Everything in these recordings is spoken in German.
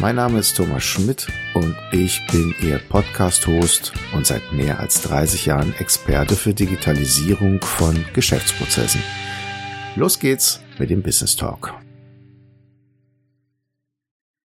Mein Name ist Thomas Schmidt und ich bin Ihr Podcast-Host und seit mehr als 30 Jahren Experte für Digitalisierung von Geschäftsprozessen. Los geht's mit dem Business Talk.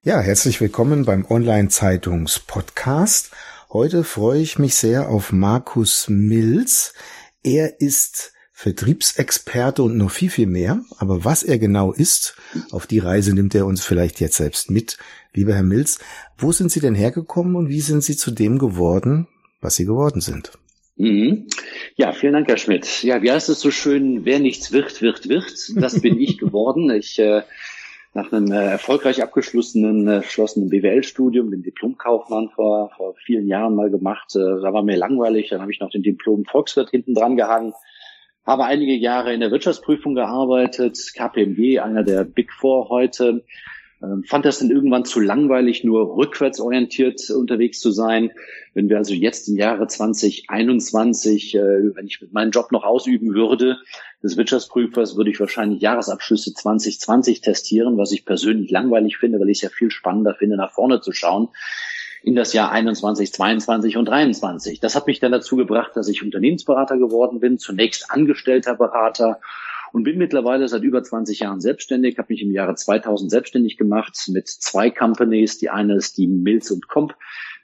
Ja, herzlich willkommen beim Online-Zeitungs-Podcast. Heute freue ich mich sehr auf Markus Mills. Er ist Vertriebsexperte und noch viel, viel mehr. Aber was er genau ist, auf die Reise nimmt er uns vielleicht jetzt selbst mit. Lieber Herr Mills, wo sind Sie denn hergekommen und wie sind Sie zu dem geworden, was Sie geworden sind? Mhm. Ja, vielen Dank, Herr Schmidt. Ja, wie heißt es so schön, wer nichts wird, wird, wird. Das bin ich geworden. Ich äh, nach einem äh, erfolgreich abgeschlossenen äh, geschlossenen BWL-Studium, den Diplomkaufmann vor, vor vielen Jahren mal gemacht. Äh, da war mir langweilig, dann habe ich noch den Diplom Volkswirt hinten dran gehangen habe einige Jahre in der Wirtschaftsprüfung gearbeitet, KPMG, einer der Big Four heute. Ähm, fand das dann irgendwann zu langweilig, nur rückwärts orientiert unterwegs zu sein. Wenn wir also jetzt im Jahre 2021, äh, wenn ich meinen Job noch ausüben würde, des Wirtschaftsprüfers, würde ich wahrscheinlich Jahresabschlüsse 2020 testieren, was ich persönlich langweilig finde, weil ich es ja viel spannender finde, nach vorne zu schauen in das Jahr 21, 22 und 23. Das hat mich dann dazu gebracht, dass ich Unternehmensberater geworden bin, zunächst angestellter Berater und bin mittlerweile seit über 20 Jahren selbstständig, habe mich im Jahre 2000 selbstständig gemacht mit zwei Companies. Die eine ist die Mills und Comp,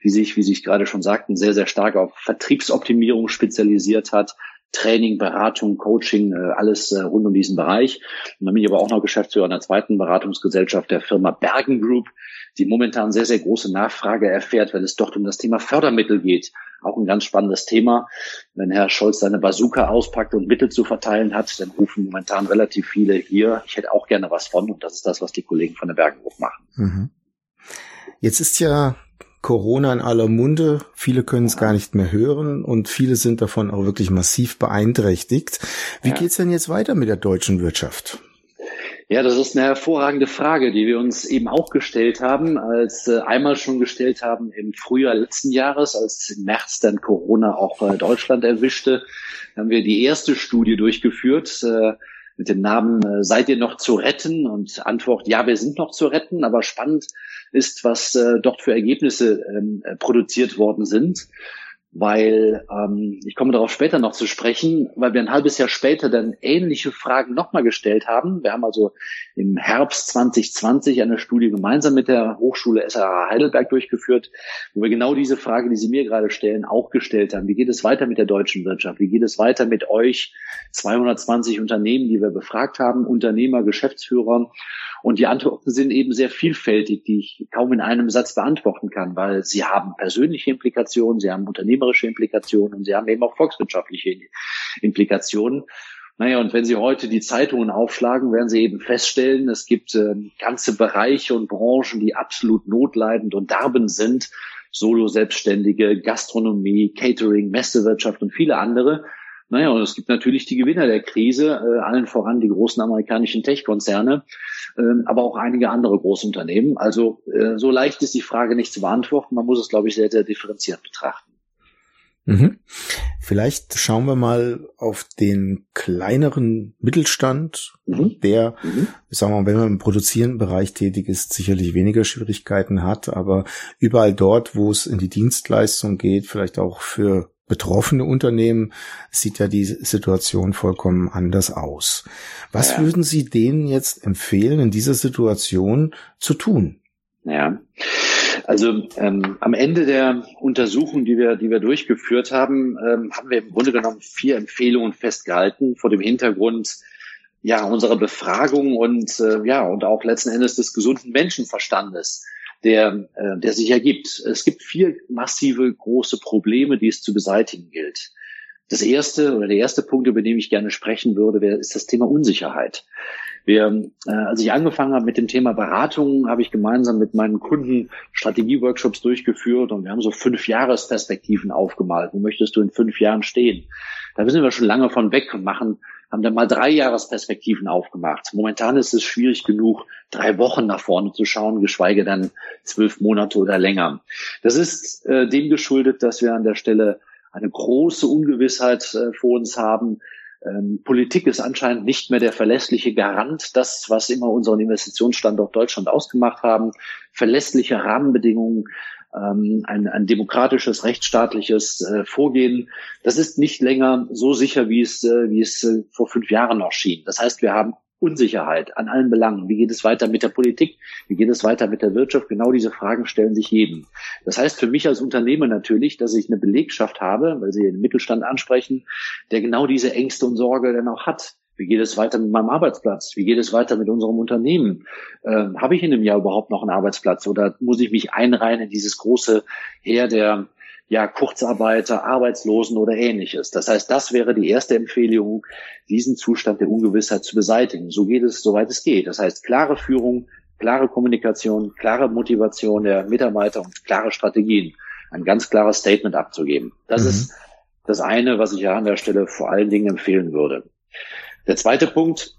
die sich, wie Sie gerade schon sagten, sehr, sehr stark auf Vertriebsoptimierung spezialisiert hat. Training, Beratung, Coaching, äh, alles äh, rund um diesen Bereich. Und dann bin ich aber auch noch Geschäftsführer einer zweiten Beratungsgesellschaft der Firma Bergen Group, die momentan sehr, sehr große Nachfrage erfährt, wenn es dort um das Thema Fördermittel geht. Auch ein ganz spannendes Thema. Wenn Herr Scholz seine Bazooka auspackt und Mittel zu verteilen hat, dann rufen momentan relativ viele hier, ich hätte auch gerne was von. Und das ist das, was die Kollegen von der Bergen Group machen. Mhm. Jetzt ist ja Corona in aller Munde. Viele können es gar nicht mehr hören und viele sind davon auch wirklich massiv beeinträchtigt. Wie ja. geht's denn jetzt weiter mit der deutschen Wirtschaft? Ja, das ist eine hervorragende Frage, die wir uns eben auch gestellt haben, als äh, einmal schon gestellt haben im Frühjahr letzten Jahres, als im März dann Corona auch äh, Deutschland erwischte, haben wir die erste Studie durchgeführt äh, mit dem Namen äh, Seid ihr noch zu retten? Und Antwort, ja, wir sind noch zu retten, aber spannend ist, was äh, dort für Ergebnisse ähm, produziert worden sind weil ähm, ich komme darauf später noch zu sprechen, weil wir ein halbes Jahr später dann ähnliche Fragen nochmal gestellt haben. Wir haben also im Herbst 2020 eine Studie gemeinsam mit der Hochschule SRH Heidelberg durchgeführt, wo wir genau diese Frage, die Sie mir gerade stellen, auch gestellt haben. Wie geht es weiter mit der deutschen Wirtschaft? Wie geht es weiter mit euch 220 Unternehmen, die wir befragt haben, Unternehmer, Geschäftsführer? Und die Antworten sind eben sehr vielfältig, die ich kaum in einem Satz beantworten kann, weil sie haben persönliche Implikationen, sie haben unternehmerische Implikationen und sie haben eben auch volkswirtschaftliche Implikationen. Naja, und wenn Sie heute die Zeitungen aufschlagen, werden Sie eben feststellen, es gibt äh, ganze Bereiche und Branchen, die absolut notleidend und darben sind. Solo-Selbstständige, Gastronomie, Catering, Messewirtschaft und viele andere. Naja, und es gibt natürlich die Gewinner der Krise, äh, allen voran die großen amerikanischen Tech-Konzerne, äh, aber auch einige andere Großunternehmen. Also äh, so leicht ist die Frage nicht zu beantworten. Man muss es, glaube ich, sehr, sehr differenziert betrachten. Mhm. Vielleicht schauen wir mal auf den kleineren Mittelstand, mhm. der, mhm. sagen wir mal, wenn man im produzierenden Bereich tätig ist, sicherlich weniger Schwierigkeiten hat, aber überall dort, wo es in die Dienstleistung geht, vielleicht auch für betroffene Unternehmen sieht ja die Situation vollkommen anders aus. Was ja. würden Sie denen jetzt empfehlen, in dieser Situation zu tun? Ja, also ähm, am Ende der Untersuchung, die wir, die wir durchgeführt haben, ähm, haben wir im Grunde genommen vier Empfehlungen festgehalten vor dem Hintergrund ja unserer Befragung und äh, ja und auch letzten Endes des gesunden Menschenverstandes der, äh, der sich ergibt. Es gibt vier massive große Probleme, die es zu beseitigen gilt. Das erste oder der erste Punkt, über den ich gerne sprechen würde, wäre, ist das Thema Unsicherheit. Wir, äh, als ich angefangen habe mit dem Thema Beratung, habe ich gemeinsam mit meinen Kunden Strategieworkshops durchgeführt und wir haben so fünf Jahresperspektiven aufgemalt. Wo möchtest du in fünf Jahren stehen? Da sind wir schon lange von weg und machen haben dann mal drei Jahresperspektiven aufgemacht. Momentan ist es schwierig genug, drei Wochen nach vorne zu schauen, geschweige dann zwölf Monate oder länger. Das ist äh, dem geschuldet, dass wir an der Stelle eine große Ungewissheit äh, vor uns haben. Ähm, Politik ist anscheinend nicht mehr der verlässliche Garant, das, was immer unseren Investitionsstandort Deutschland ausgemacht haben. Verlässliche Rahmenbedingungen, ähm, ein, ein demokratisches, rechtsstaatliches äh, Vorgehen. Das ist nicht länger so sicher, wie es, äh, wie es äh, vor fünf Jahren noch schien. Das heißt, wir haben Unsicherheit an allen Belangen. Wie geht es weiter mit der Politik? Wie geht es weiter mit der Wirtschaft? Genau diese Fragen stellen sich jedem. Das heißt für mich als Unternehmer natürlich, dass ich eine Belegschaft habe, weil Sie den Mittelstand ansprechen, der genau diese Ängste und Sorge dann auch hat. Wie geht es weiter mit meinem Arbeitsplatz? Wie geht es weiter mit unserem Unternehmen? Ähm, Habe ich in einem Jahr überhaupt noch einen Arbeitsplatz oder muss ich mich einreihen in dieses große Heer der ja, Kurzarbeiter, Arbeitslosen oder ähnliches. Das heißt, das wäre die erste Empfehlung, diesen Zustand der Ungewissheit zu beseitigen. So geht es, soweit es geht. Das heißt, klare Führung, klare Kommunikation, klare Motivation der Mitarbeiter und klare Strategien. Ein ganz klares Statement abzugeben. Das mhm. ist das eine, was ich ja an der Stelle vor allen Dingen empfehlen würde. Der zweite Punkt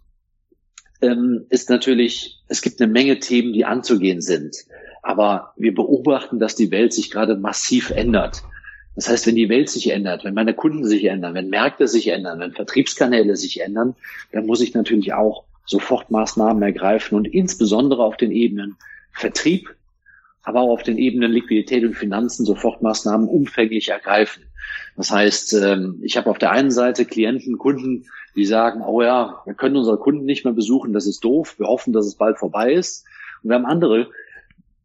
ähm, ist natürlich, es gibt eine Menge Themen, die anzugehen sind. Aber wir beobachten, dass die Welt sich gerade massiv ändert. Das heißt, wenn die Welt sich ändert, wenn meine Kunden sich ändern, wenn Märkte sich ändern, wenn Vertriebskanäle sich ändern, dann muss ich natürlich auch sofort Maßnahmen ergreifen und insbesondere auf den Ebenen Vertrieb, aber auch auf den Ebenen Liquidität und Finanzen sofort Maßnahmen umfänglich ergreifen. Das heißt, ähm, ich habe auf der einen Seite Klienten, Kunden, die sagen, oh ja, wir können unsere Kunden nicht mehr besuchen, das ist doof, wir hoffen, dass es bald vorbei ist. Und wir haben andere,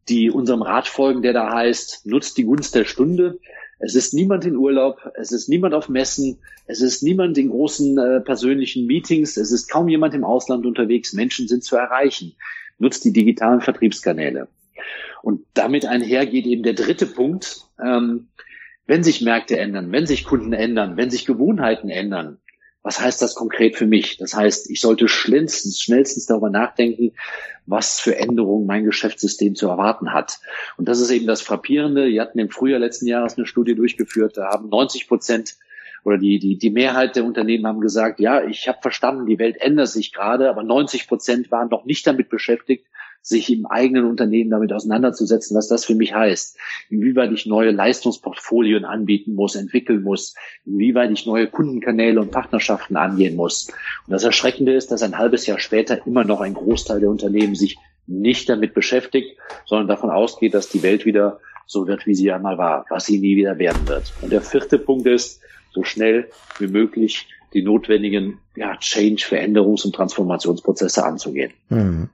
die unserem Rat folgen, der da heißt, nutzt die Gunst der Stunde. Es ist niemand in Urlaub, es ist niemand auf Messen, es ist niemand in großen äh, persönlichen Meetings, es ist kaum jemand im Ausland unterwegs, Menschen sind zu erreichen. Nutzt die digitalen Vertriebskanäle. Und damit einhergeht eben der dritte Punkt, ähm, wenn sich Märkte ändern, wenn sich Kunden ändern, wenn sich Gewohnheiten ändern, was heißt das konkret für mich? Das heißt, ich sollte schnellstens, schnellstens darüber nachdenken, was für Änderungen mein Geschäftssystem zu erwarten hat. Und das ist eben das Frappierende. Wir hatten im Frühjahr letzten Jahres eine Studie durchgeführt, da haben 90 Prozent oder die, die, die Mehrheit der Unternehmen haben gesagt, ja, ich habe verstanden, die Welt ändert sich gerade, aber 90 Prozent waren noch nicht damit beschäftigt, sich im eigenen Unternehmen damit auseinanderzusetzen, was das für mich heißt, inwieweit ich neue Leistungsportfolien anbieten muss, entwickeln muss, inwieweit ich neue Kundenkanäle und Partnerschaften angehen muss. Und das Erschreckende ist, dass ein halbes Jahr später immer noch ein Großteil der Unternehmen sich nicht damit beschäftigt, sondern davon ausgeht, dass die Welt wieder so wird, wie sie einmal war, was sie nie wieder werden wird. Und der vierte Punkt ist, so schnell wie möglich die notwendigen ja, Change, Veränderungs- und Transformationsprozesse anzugehen. Mhm.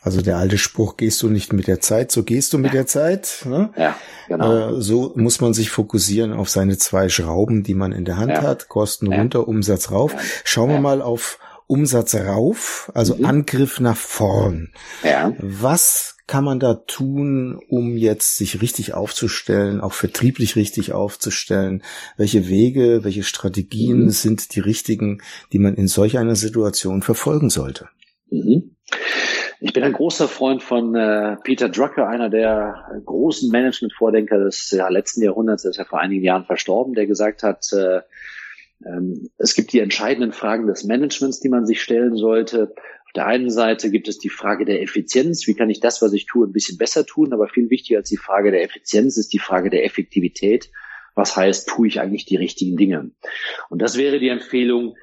Also der alte Spruch, gehst du nicht mit der Zeit, so gehst du mit der Zeit. Ne? Ja, genau. Äh, so muss man sich fokussieren auf seine zwei Schrauben, die man in der Hand ja. hat. Kosten ja. runter, Umsatz rauf. Ja. Schauen wir mal auf Umsatz rauf, also mhm. Angriff nach vorn. Ja. Was kann man da tun, um jetzt sich richtig aufzustellen, auch vertrieblich richtig aufzustellen? Welche Wege, welche Strategien mhm. sind die richtigen, die man in solch einer Situation verfolgen sollte? Mhm. Ich bin ein großer Freund von äh, Peter Drucker, einer der großen Management-Vordenker des ja, letzten Jahrhunderts, der ist ja vor einigen Jahren verstorben, der gesagt hat, äh, ähm, es gibt die entscheidenden Fragen des Managements, die man sich stellen sollte. Auf der einen Seite gibt es die Frage der Effizienz. Wie kann ich das, was ich tue, ein bisschen besser tun? Aber viel wichtiger als die Frage der Effizienz ist die Frage der Effektivität. Was heißt, tue ich eigentlich die richtigen Dinge? Und das wäre die Empfehlung,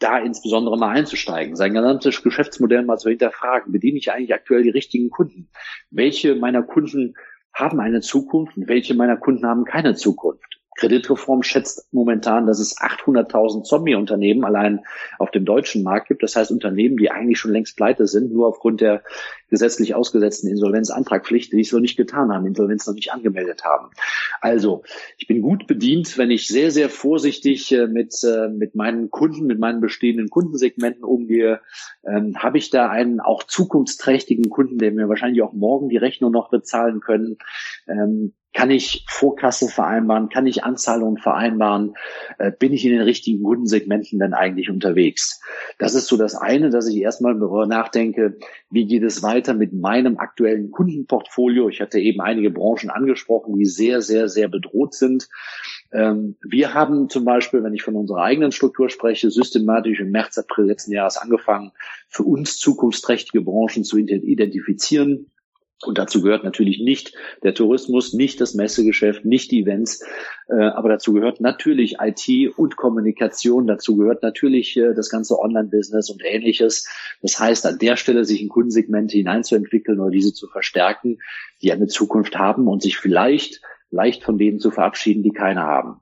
da insbesondere mal einzusteigen, sein gesamtes Geschäftsmodell mal zu hinterfragen. Bediene ich eigentlich aktuell die richtigen Kunden? Welche meiner Kunden haben eine Zukunft und welche meiner Kunden haben keine Zukunft? Kreditreform schätzt momentan, dass es 800.000 Zombie-Unternehmen allein auf dem deutschen Markt gibt. Das heißt Unternehmen, die eigentlich schon längst pleite sind, nur aufgrund der gesetzlich ausgesetzten Insolvenzantragpflicht, die es noch nicht getan haben, Insolvenz noch nicht angemeldet haben. Also ich bin gut bedient, wenn ich sehr, sehr vorsichtig äh, mit, äh, mit meinen Kunden, mit meinen bestehenden Kundensegmenten umgehe. Ähm, Habe ich da einen auch zukunftsträchtigen Kunden, der mir wahrscheinlich auch morgen die Rechnung noch bezahlen können? Ähm, kann ich Vorkasse vereinbaren? Kann ich Anzahlungen vereinbaren? Äh, bin ich in den richtigen Kundensegmenten denn eigentlich unterwegs? Das ist so das eine, dass ich erstmal darüber nachdenke, wie geht es weiter mit meinem aktuellen Kundenportfolio? Ich hatte eben einige Branchen angesprochen, die sehr, sehr, sehr bedroht sind. Ähm, wir haben zum Beispiel, wenn ich von unserer eigenen Struktur spreche, systematisch im März, April letzten Jahres angefangen, für uns zukunftsträchtige Branchen zu identifizieren und dazu gehört natürlich nicht der Tourismus, nicht das Messegeschäft, nicht die Events, äh, aber dazu gehört natürlich IT und Kommunikation, dazu gehört natürlich äh, das ganze Online-Business und ähnliches. Das heißt, an der Stelle sich in Kundensegmente hineinzuentwickeln oder diese zu verstärken, die eine Zukunft haben und sich vielleicht leicht von denen zu verabschieden, die keine haben.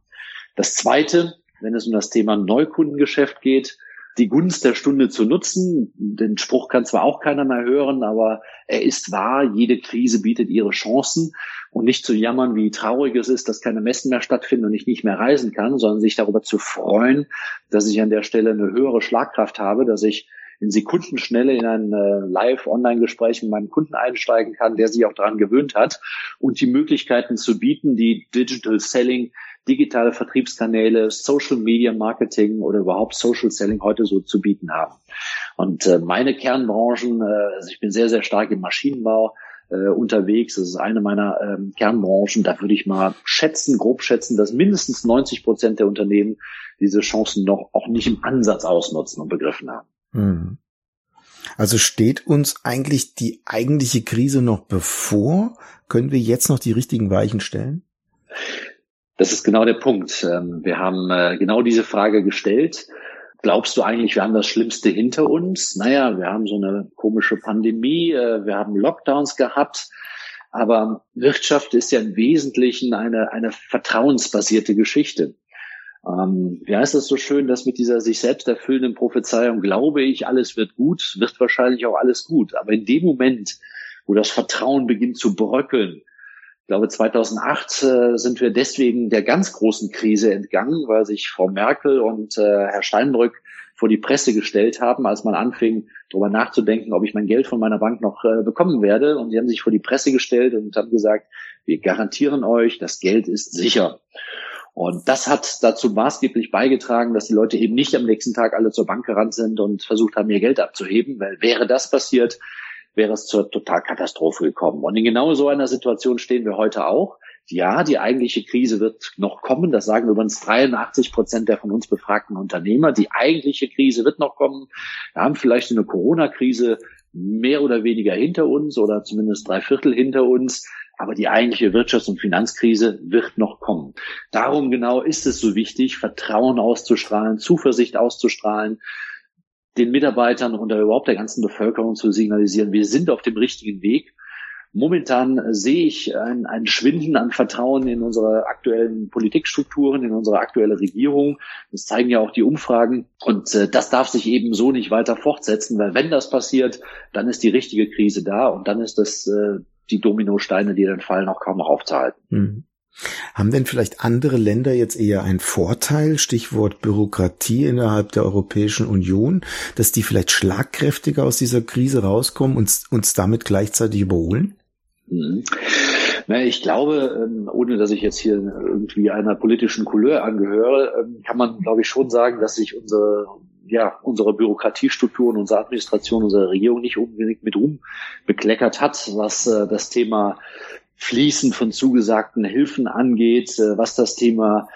Das Zweite, wenn es um das Thema Neukundengeschäft geht, die Gunst der Stunde zu nutzen. Den Spruch kann zwar auch keiner mehr hören, aber er ist wahr. Jede Krise bietet ihre Chancen und nicht zu jammern, wie traurig es ist, dass keine Messen mehr stattfinden und ich nicht mehr reisen kann, sondern sich darüber zu freuen, dass ich an der Stelle eine höhere Schlagkraft habe, dass ich in Sekundenschnelle in ein äh, Live-Online-Gespräch mit meinem Kunden einsteigen kann, der sich auch daran gewöhnt hat und die Möglichkeiten zu bieten, die Digital Selling digitale Vertriebskanäle, Social Media Marketing oder überhaupt Social Selling heute so zu bieten haben. Und äh, meine Kernbranchen, äh, also ich bin sehr, sehr stark im Maschinenbau äh, unterwegs. Das ist eine meiner ähm, Kernbranchen. Da würde ich mal schätzen, grob schätzen, dass mindestens 90 Prozent der Unternehmen diese Chancen noch auch nicht im Ansatz ausnutzen und begriffen haben. Mhm. Also steht uns eigentlich die eigentliche Krise noch bevor? Können wir jetzt noch die richtigen Weichen stellen? Das ist genau der Punkt. Ähm, wir haben äh, genau diese Frage gestellt. Glaubst du eigentlich, wir haben das Schlimmste hinter uns? Naja, wir haben so eine komische Pandemie, äh, wir haben Lockdowns gehabt, aber Wirtschaft ist ja im Wesentlichen eine, eine vertrauensbasierte Geschichte. Ähm, wie heißt das so schön, dass mit dieser sich selbst erfüllenden Prophezeiung, glaube ich, alles wird gut, wird wahrscheinlich auch alles gut. Aber in dem Moment, wo das Vertrauen beginnt zu bröckeln, ich glaube, 2008 äh, sind wir deswegen der ganz großen Krise entgangen, weil sich Frau Merkel und äh, Herr Steinbrück vor die Presse gestellt haben, als man anfing, darüber nachzudenken, ob ich mein Geld von meiner Bank noch äh, bekommen werde. Und sie haben sich vor die Presse gestellt und haben gesagt, wir garantieren euch, das Geld ist sicher. Und das hat dazu maßgeblich beigetragen, dass die Leute eben nicht am nächsten Tag alle zur Bank gerannt sind und versucht haben, ihr Geld abzuheben, weil wäre das passiert, wäre es zur Totalkatastrophe gekommen. Und in genau so einer Situation stehen wir heute auch. Ja, die eigentliche Krise wird noch kommen. Das sagen übrigens 83 Prozent der von uns befragten Unternehmer. Die eigentliche Krise wird noch kommen. Wir haben vielleicht eine Corona-Krise mehr oder weniger hinter uns oder zumindest drei Viertel hinter uns. Aber die eigentliche Wirtschafts- und Finanzkrise wird noch kommen. Darum genau ist es so wichtig, Vertrauen auszustrahlen, Zuversicht auszustrahlen, den Mitarbeitern und überhaupt der ganzen Bevölkerung zu signalisieren, wir sind auf dem richtigen Weg. Momentan sehe ich ein, ein Schwinden an Vertrauen in unsere aktuellen Politikstrukturen, in unsere aktuelle Regierung. Das zeigen ja auch die Umfragen. Und äh, das darf sich eben so nicht weiter fortsetzen, weil wenn das passiert, dann ist die richtige Krise da und dann ist das äh, die Dominosteine, die dann fallen, auch kaum noch aufzuhalten. Mhm. Haben denn vielleicht andere Länder jetzt eher einen Vorteil, Stichwort Bürokratie innerhalb der Europäischen Union, dass die vielleicht schlagkräftiger aus dieser Krise rauskommen und uns damit gleichzeitig überholen? Mhm. Ich glaube, ähm, ohne dass ich jetzt hier irgendwie einer politischen Couleur angehöre, ähm, kann man, glaube ich, schon sagen, dass sich unsere ja, unsere Bürokratiestrukturen, unsere Administration, unsere Regierung nicht unbedingt mit Ruhm bekleckert hat, was äh, das Thema Fließen von zugesagten Hilfen angeht, äh, was das Thema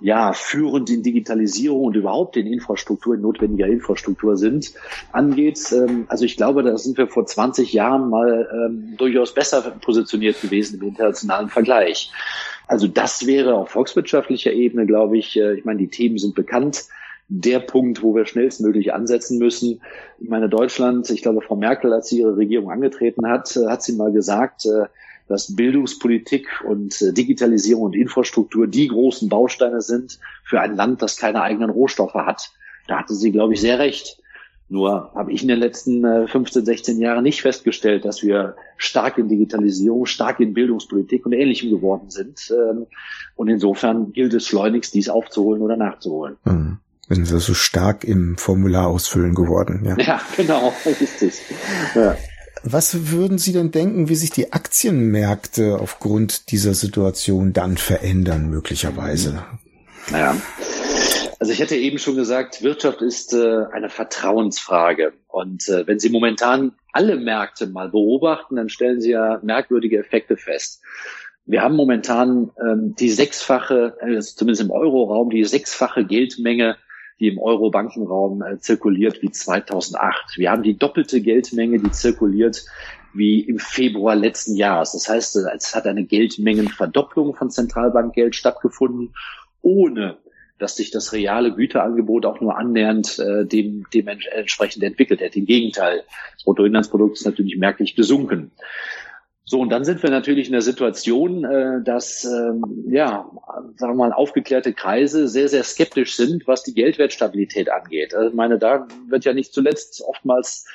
ja führend in Digitalisierung und überhaupt in Infrastruktur, in notwendiger Infrastruktur sind, angeht. Ähm, also ich glaube, da sind wir vor 20 Jahren mal ähm, durchaus besser positioniert gewesen im internationalen Vergleich. Also das wäre auf volkswirtschaftlicher Ebene, glaube ich, äh, ich meine, die Themen sind bekannt der Punkt, wo wir schnellstmöglich ansetzen müssen. Ich meine, Deutschland, ich glaube, Frau Merkel, als sie ihre Regierung angetreten hat, äh, hat sie mal gesagt, dass Bildungspolitik und äh, Digitalisierung und Infrastruktur die großen Bausteine sind für ein Land, das keine eigenen Rohstoffe hat. Da hatte sie, glaube ich, sehr recht. Nur habe ich in den letzten 15, äh, 16 Jahren nicht festgestellt, dass wir stark in Digitalisierung, stark in Bildungspolitik und Ähnlichem geworden sind. Ähm, und insofern gilt es schleunigst, dies aufzuholen oder nachzuholen. Mhm. Wenn sie so stark im Formular ausfüllen geworden. Ja, ja genau, richtig. Ja. Was würden Sie denn denken, wie sich die Aktienmärkte aufgrund dieser Situation dann verändern, möglicherweise? Naja, also ich hätte eben schon gesagt, Wirtschaft ist äh, eine Vertrauensfrage. Und äh, wenn Sie momentan alle Märkte mal beobachten, dann stellen Sie ja merkwürdige Effekte fest. Wir haben momentan ähm, die sechsfache, äh, zumindest im Euroraum, die sechsfache Geldmenge, die im Euro-Bankenraum äh, zirkuliert wie 2008. Wir haben die doppelte Geldmenge, die zirkuliert wie im Februar letzten Jahres. Das heißt, es hat eine Geldmengenverdopplung von Zentralbankgeld stattgefunden, ohne dass sich das reale Güterangebot auch nur annähernd äh, dem, dem entsprechend entwickelt hätte. Im Gegenteil, das Bruttoinlandsprodukt ist natürlich merklich gesunken. So, und dann sind wir natürlich in der Situation, äh, dass, ähm, ja, sagen wir mal, aufgeklärte Kreise sehr, sehr skeptisch sind, was die Geldwertstabilität angeht. Also ich meine, da wird ja nicht zuletzt oftmals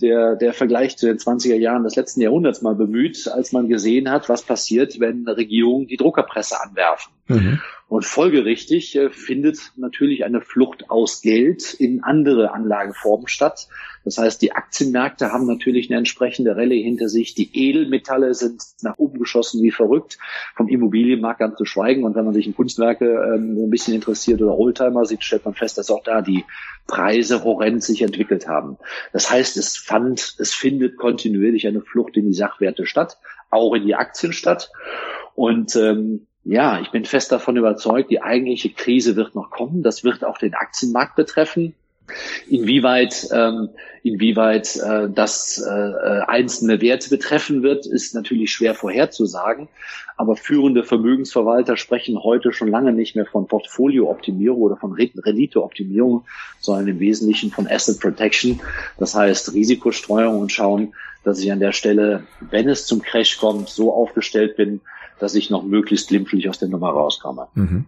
der, der Vergleich zu den 20er Jahren des letzten Jahrhunderts mal bemüht, als man gesehen hat, was passiert, wenn Regierungen die Druckerpresse anwerfen. Mhm. Und folgerichtig äh, findet natürlich eine Flucht aus Geld in andere Anlageformen statt. Das heißt, die Aktienmärkte haben natürlich eine entsprechende Rallye hinter sich. Die Edelmetalle sind nach oben geschossen wie verrückt. Vom Immobilienmarkt ganz zu schweigen. Und wenn man sich in Kunstwerke ähm, so ein bisschen interessiert oder Oldtimer sieht, stellt man fest, dass auch da die Preise horrend sich entwickelt haben. Das heißt, es fand, es findet kontinuierlich eine Flucht in die Sachwerte statt, auch in die Aktien statt. Und ähm, ja, ich bin fest davon überzeugt, die eigentliche Krise wird noch kommen. Das wird auch den Aktienmarkt betreffen. Inwieweit, ähm, inwieweit äh, das äh, einzelne Werte betreffen wird, ist natürlich schwer vorherzusagen. Aber führende Vermögensverwalter sprechen heute schon lange nicht mehr von Portfoliooptimierung oder von Renditeoptimierung, sondern im Wesentlichen von Asset Protection. Das heißt Risikostreuung und schauen, dass ich an der Stelle, wenn es zum Crash kommt, so aufgestellt bin, dass ich noch möglichst glimpflich aus der Nummer rauskomme. Mhm.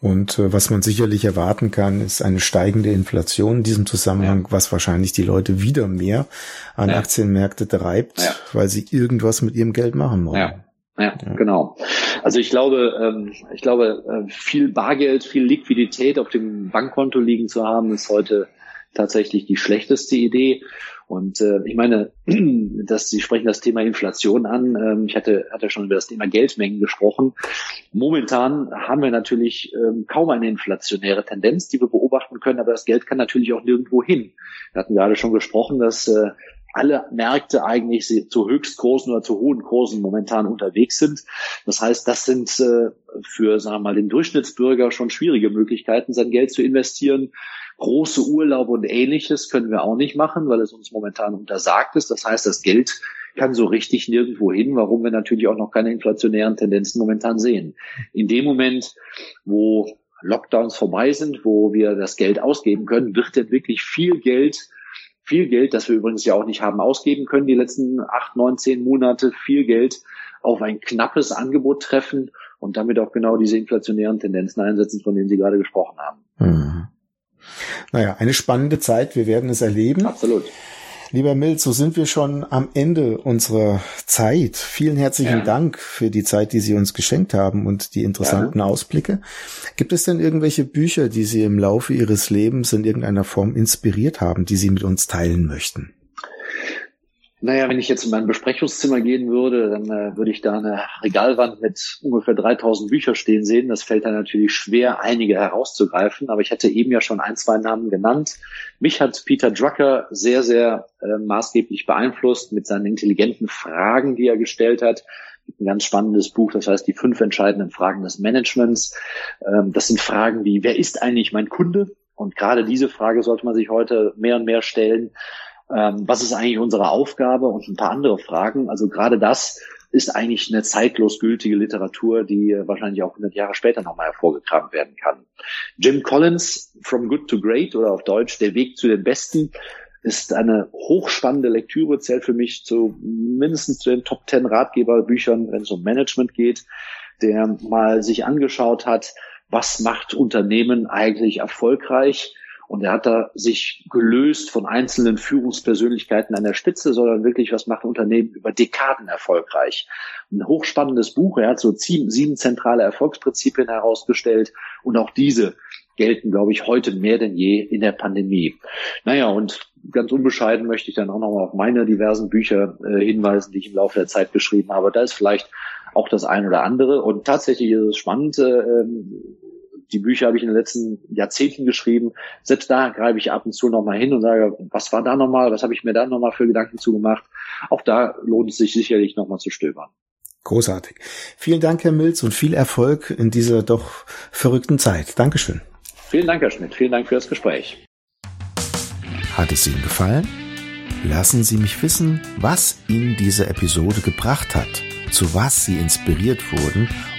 Und äh, was man sicherlich erwarten kann, ist eine steigende Inflation in diesem Zusammenhang, ja. was wahrscheinlich die Leute wieder mehr an ja. Aktienmärkte treibt, ja. weil sie irgendwas mit ihrem Geld machen wollen. Ja, genau. Also ich glaube, ähm, ich glaube, äh, viel Bargeld, viel Liquidität auf dem Bankkonto liegen zu haben, ist heute tatsächlich die schlechteste Idee. Und äh, ich meine, dass Sie sprechen das Thema Inflation an. Ähm, ich hatte, hatte schon über das Thema Geldmengen gesprochen. Momentan haben wir natürlich ähm, kaum eine inflationäre Tendenz, die wir beobachten können, aber das Geld kann natürlich auch nirgendwo hin. Wir hatten gerade schon gesprochen, dass äh, alle Märkte eigentlich zu Höchstkursen oder zu hohen Kursen momentan unterwegs sind. Das heißt, das sind äh, für, sagen wir mal, den Durchschnittsbürger schon schwierige Möglichkeiten, sein Geld zu investieren. Große Urlaube und ähnliches können wir auch nicht machen, weil es uns momentan untersagt ist. Das heißt, das Geld kann so richtig nirgendwo hin, warum wir natürlich auch noch keine inflationären Tendenzen momentan sehen. In dem Moment, wo Lockdowns vorbei sind, wo wir das Geld ausgeben können, wird denn wirklich viel Geld, viel Geld, das wir übrigens ja auch nicht haben ausgeben können, die letzten acht, neun, zehn Monate, viel Geld auf ein knappes Angebot treffen und damit auch genau diese inflationären Tendenzen einsetzen, von denen Sie gerade gesprochen haben. Mhm. Naja, eine spannende Zeit. Wir werden es erleben. Absolut. Lieber Milz, so sind wir schon am Ende unserer Zeit. Vielen herzlichen ja. Dank für die Zeit, die Sie uns geschenkt haben und die interessanten ja. Ausblicke. Gibt es denn irgendwelche Bücher, die Sie im Laufe Ihres Lebens in irgendeiner Form inspiriert haben, die Sie mit uns teilen möchten? Naja, wenn ich jetzt in mein Besprechungszimmer gehen würde, dann äh, würde ich da eine Regalwand mit ungefähr 3000 Büchern stehen sehen. Das fällt dann natürlich schwer, einige herauszugreifen. Aber ich hatte eben ja schon ein, zwei Namen genannt. Mich hat Peter Drucker sehr, sehr äh, maßgeblich beeinflusst mit seinen intelligenten Fragen, die er gestellt hat. Ein ganz spannendes Buch, das heißt die fünf entscheidenden Fragen des Managements. Ähm, das sind Fragen wie, wer ist eigentlich mein Kunde? Und gerade diese Frage sollte man sich heute mehr und mehr stellen ähm, was ist eigentlich unsere Aufgabe und ein paar andere Fragen. Also gerade das ist eigentlich eine zeitlos gültige Literatur, die wahrscheinlich auch 100 Jahre später nochmal hervorgekramt werden kann. Jim Collins, From Good to Great oder auf Deutsch Der Weg zu den Besten, ist eine hochspannende Lektüre, zählt für mich zu mindestens zu den Top 10 Ratgeberbüchern, wenn es um Management geht, der mal sich angeschaut hat, was macht Unternehmen eigentlich erfolgreich Und er hat da sich gelöst von einzelnen Führungspersönlichkeiten an der Spitze, sondern wirklich, was macht Unternehmen über Dekaden erfolgreich. Ein hochspannendes Buch. Er hat so sieben zentrale Erfolgsprinzipien herausgestellt und auch diese gelten, glaube ich, heute mehr denn je in der Pandemie. Naja, und ganz unbescheiden möchte ich dann auch nochmal auf meine diversen Bücher äh, hinweisen, die ich im Laufe der Zeit geschrieben habe. Da ist vielleicht auch das ein oder andere. Und tatsächlich ist es spannend, äh, die Bücher habe ich in den letzten Jahrzehnten geschrieben. Selbst da greife ich ab und zu nochmal hin und sage, was war da nochmal, was habe ich mir da nochmal für Gedanken zugemacht. Auch da lohnt es sich sicherlich nochmal zu stöbern. Großartig. Vielen Dank, Herr Milz, und viel Erfolg in dieser doch verrückten Zeit. Dankeschön. Vielen Dank, Herr Schmidt. Vielen Dank für das Gespräch. Hat es Ihnen gefallen? Lassen Sie mich wissen, was Ihnen diese Episode gebracht hat, zu was Sie inspiriert wurden